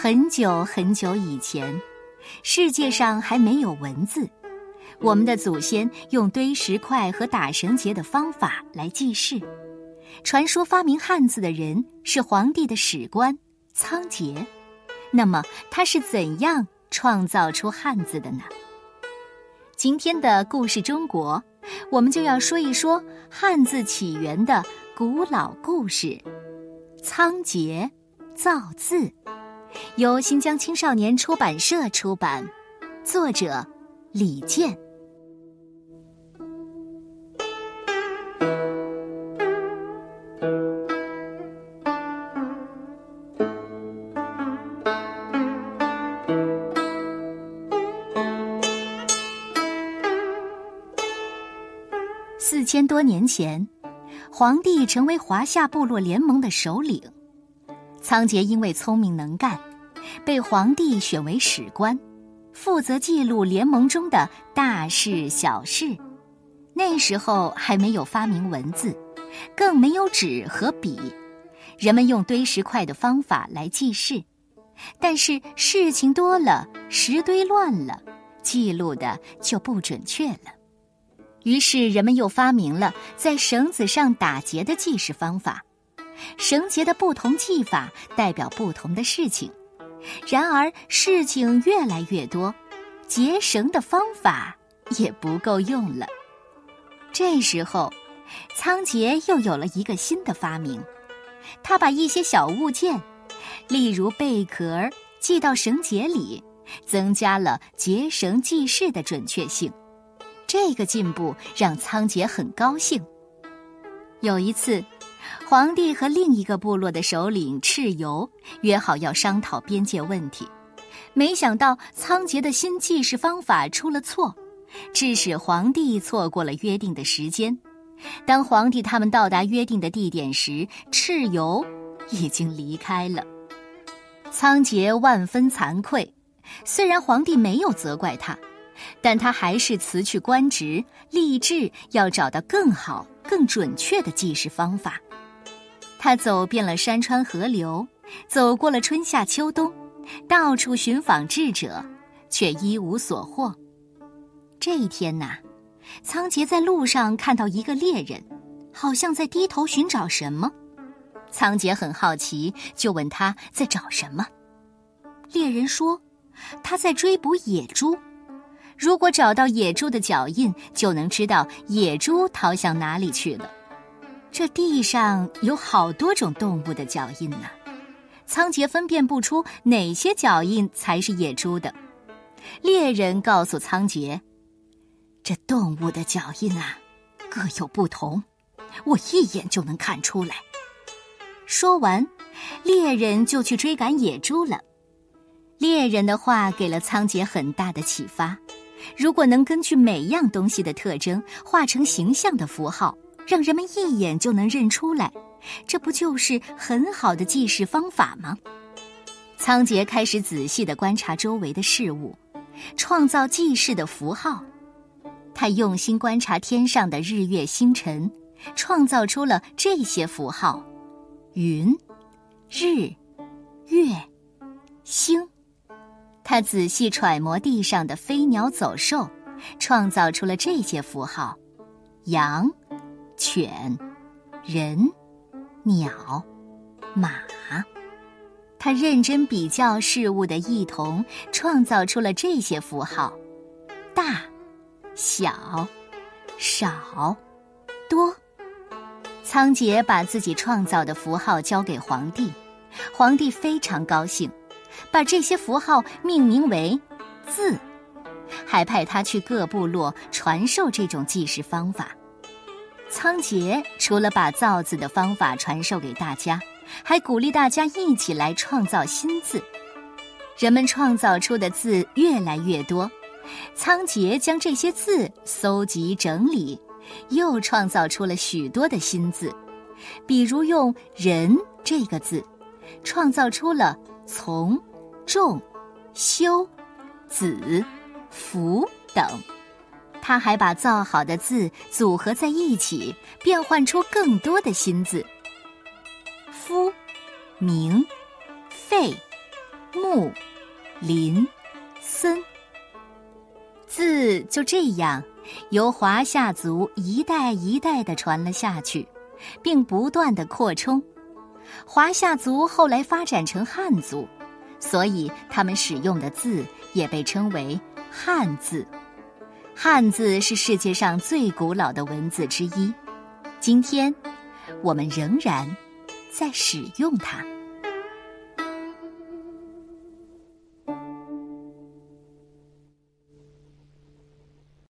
很久很久以前，世界上还没有文字，我们的祖先用堆石块和打绳结的方法来记事。传说发明汉字的人是皇帝的史官仓颉。那么他是怎样创造出汉字的呢？今天的故事中国，我们就要说一说汉字起源的古老故事——仓颉造字。由新疆青少年出版社出版，作者李健。四千多年前，皇帝成为华夏部落联盟的首领。仓颉因为聪明能干，被皇帝选为史官，负责记录联盟中的大事小事。那时候还没有发明文字，更没有纸和笔，人们用堆石块的方法来记事。但是事情多了，石堆乱了，记录的就不准确了。于是人们又发明了在绳子上打结的记事方法。绳结的不同技法代表不同的事情，然而事情越来越多，结绳的方法也不够用了。这时候，仓颉又有了一个新的发明，他把一些小物件，例如贝壳，系到绳结里，增加了结绳记事的准确性。这个进步让仓颉很高兴。有一次。皇帝和另一个部落的首领蚩尤约好要商讨边界问题，没想到仓颉的新记事方法出了错，致使皇帝错过了约定的时间。当皇帝他们到达约定的地点时，蚩尤已经离开了。仓颉万分惭愧，虽然皇帝没有责怪他，但他还是辞去官职，立志要找到更好、更准确的记事方法。他走遍了山川河流，走过了春夏秋冬，到处寻访智者，却一无所获。这一天呐，仓颉在路上看到一个猎人，好像在低头寻找什么。仓颉很好奇，就问他在找什么。猎人说：“他在追捕野猪，如果找到野猪的脚印，就能知道野猪逃向哪里去了。”这地上有好多种动物的脚印呢，仓颉分辨不出哪些脚印才是野猪的。猎人告诉仓颉：“这动物的脚印啊，各有不同，我一眼就能看出来。”说完，猎人就去追赶野猪了。猎人的话给了仓颉很大的启发：如果能根据每样东西的特征画成形象的符号。让人们一眼就能认出来，这不就是很好的记事方法吗？仓颉开始仔细地观察周围的事物，创造记事的符号。他用心观察天上的日月星辰，创造出了这些符号：云、日、月、星。他仔细揣摩地上的飞鸟走兽，创造出了这些符号：羊。犬、人、鸟、马，他认真比较事物的异同，创造出了这些符号：大、小、少、多。仓颉把自己创造的符号交给皇帝，皇帝非常高兴，把这些符号命名为字，还派他去各部落传授这种记事方法。仓颉除了把造字的方法传授给大家，还鼓励大家一起来创造新字。人们创造出的字越来越多，仓颉将这些字搜集整理，又创造出了许多的新字。比如用“人”这个字，创造出了“从”“众”“修”“子”“福”等。他还把造好的字组合在一起，变换出更多的新字。夫、名、费、木、林、森。字就这样由华夏族一代一代的传了下去，并不断的扩充。华夏族后来发展成汉族，所以他们使用的字也被称为汉字。汉字是世界上最古老的文字之一，今天我们仍然在使用它。